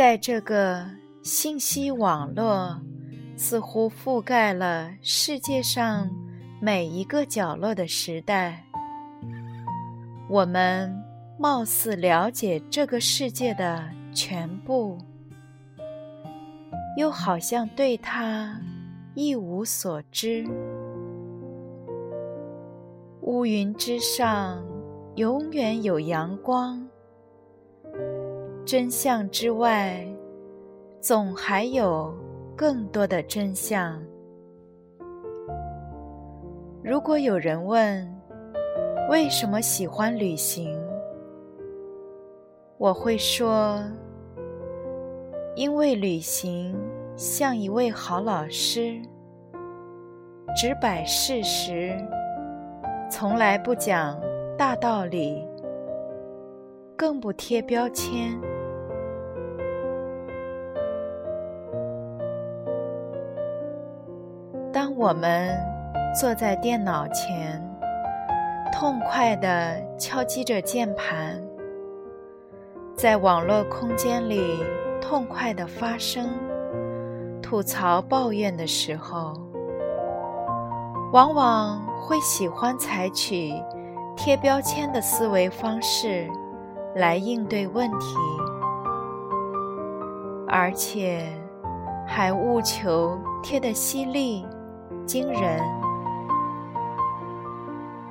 在这个信息网络似乎覆盖了世界上每一个角落的时代，我们貌似了解这个世界的全部，又好像对它一无所知。乌云之上，永远有阳光。真相之外，总还有更多的真相。如果有人问为什么喜欢旅行，我会说：因为旅行像一位好老师，只摆事实，从来不讲大道理，更不贴标签。当我们坐在电脑前，痛快地敲击着键盘，在网络空间里痛快地发声、吐槽、抱怨的时候，往往会喜欢采取贴标签的思维方式来应对问题，而且还务求贴得犀利。惊人！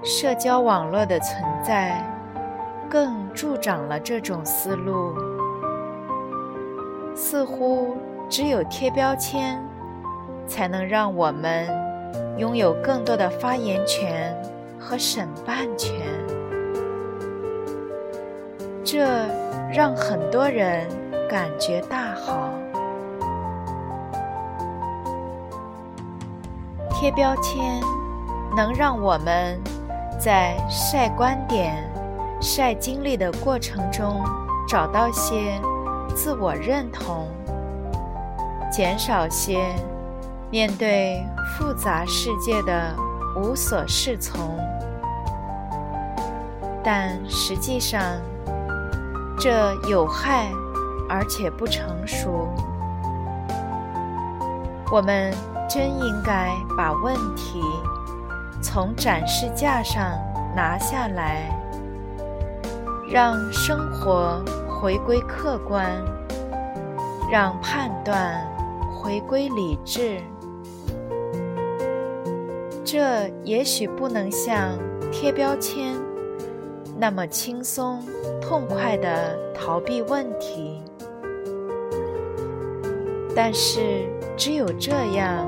社交网络的存在，更助长了这种思路。似乎只有贴标签，才能让我们拥有更多的发言权和审判权。这让很多人感觉大好。贴标签能让我们在晒观点、晒经历的过程中找到些自我认同，减少些面对复杂世界的无所适从。但实际上，这有害而且不成熟。我们。真应该把问题从展示架上拿下来，让生活回归客观，让判断回归理智。这也许不能像贴标签那么轻松痛快地逃避问题，但是只有这样。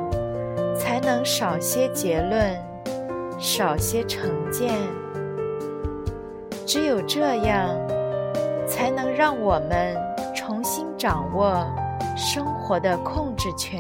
才能少些结论，少些成见。只有这样，才能让我们重新掌握生活的控制权。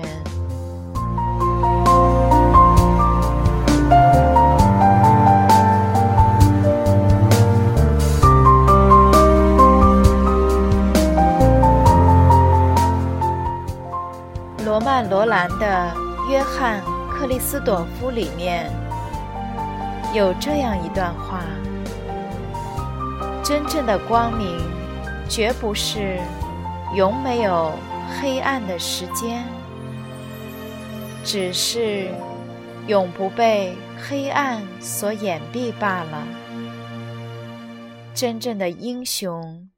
兰的。约翰·克里斯朵夫里面有这样一段话：真正的光明，绝不是永没有黑暗的时间，只是永不被黑暗所掩蔽罢了。真正的英雄，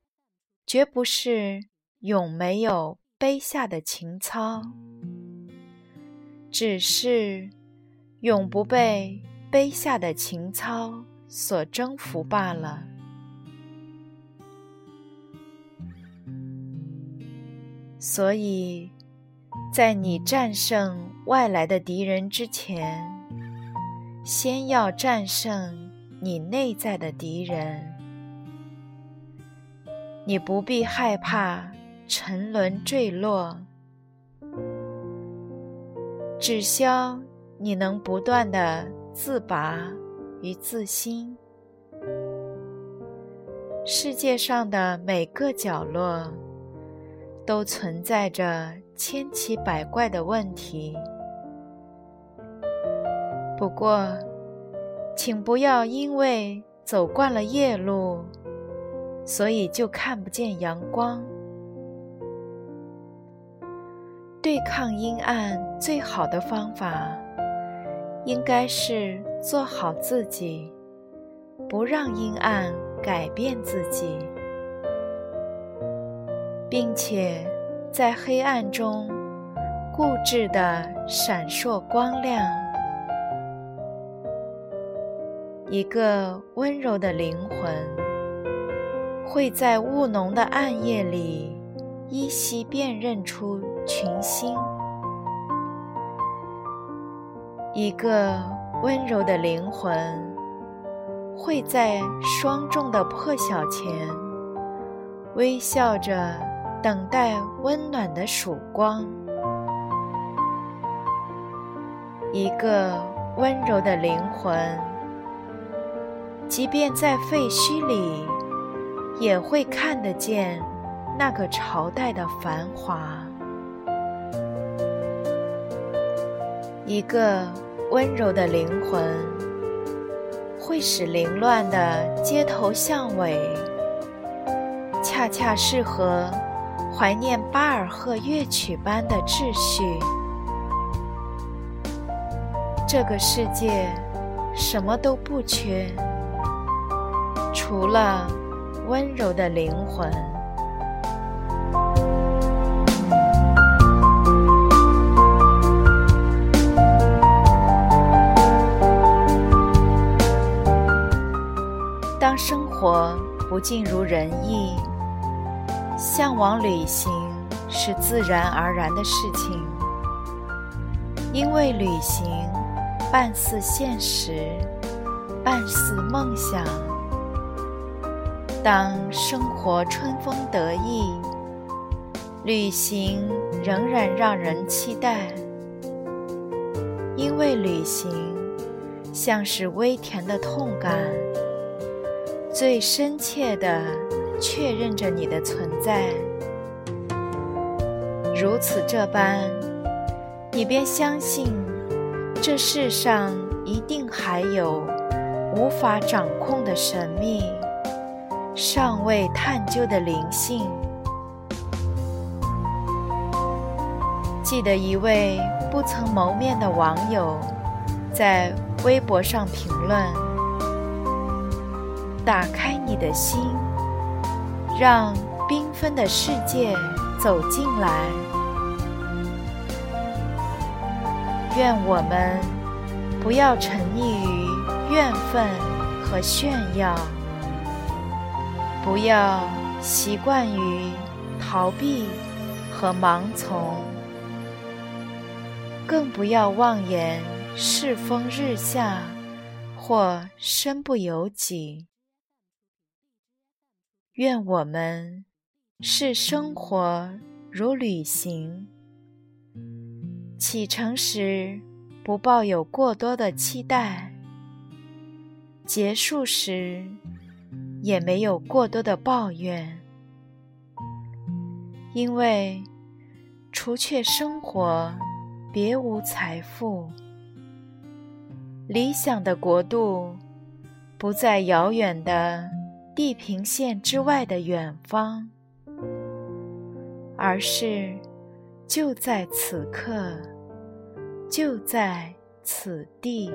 绝不是永没有卑下的情操。只是永不被卑下的情操所征服罢了。所以，在你战胜外来的敌人之前，先要战胜你内在的敌人。你不必害怕沉沦坠落，只消你能不断的自拔与自新。世界上的每个角落都存在着千奇百怪的问题，不过，请不要因为走惯了夜路，所以就看不见阳光。对抗阴暗最好的方法，应该是做好自己，不让阴暗。改变自己，并且在黑暗中固执的闪烁光亮。一个温柔的灵魂会在雾浓的暗夜里依稀辨认出群星。一个温柔的灵魂。会在霜重的破晓前，微笑着等待温暖的曙光。一个温柔的灵魂，即便在废墟里，也会看得见那个朝代的繁华。一个温柔的灵魂。会使凌乱的街头巷尾，恰恰适合怀念巴尔赫乐曲般的秩序。这个世界什么都不缺，除了温柔的灵魂。活不尽如人意，向往旅行是自然而然的事情，因为旅行半似现实，半似梦想。当生活春风得意，旅行仍然让人期待，因为旅行像是微甜的痛感。最深切的确认着你的存在，如此这般，你便相信这世上一定还有无法掌控的神秘，尚未探究的灵性。记得一位不曾谋面的网友在微博上评论。打开你的心，让缤纷的世界走进来。愿我们不要沉溺于怨愤和炫耀，不要习惯于逃避和盲从，更不要妄言世风日下或身不由己。愿我们视生活如旅行，启程时不抱有过多的期待，结束时也没有过多的抱怨，因为除却生活，别无财富。理想的国度不在遥远的。地平线之外的远方，而是就在此刻，就在此地。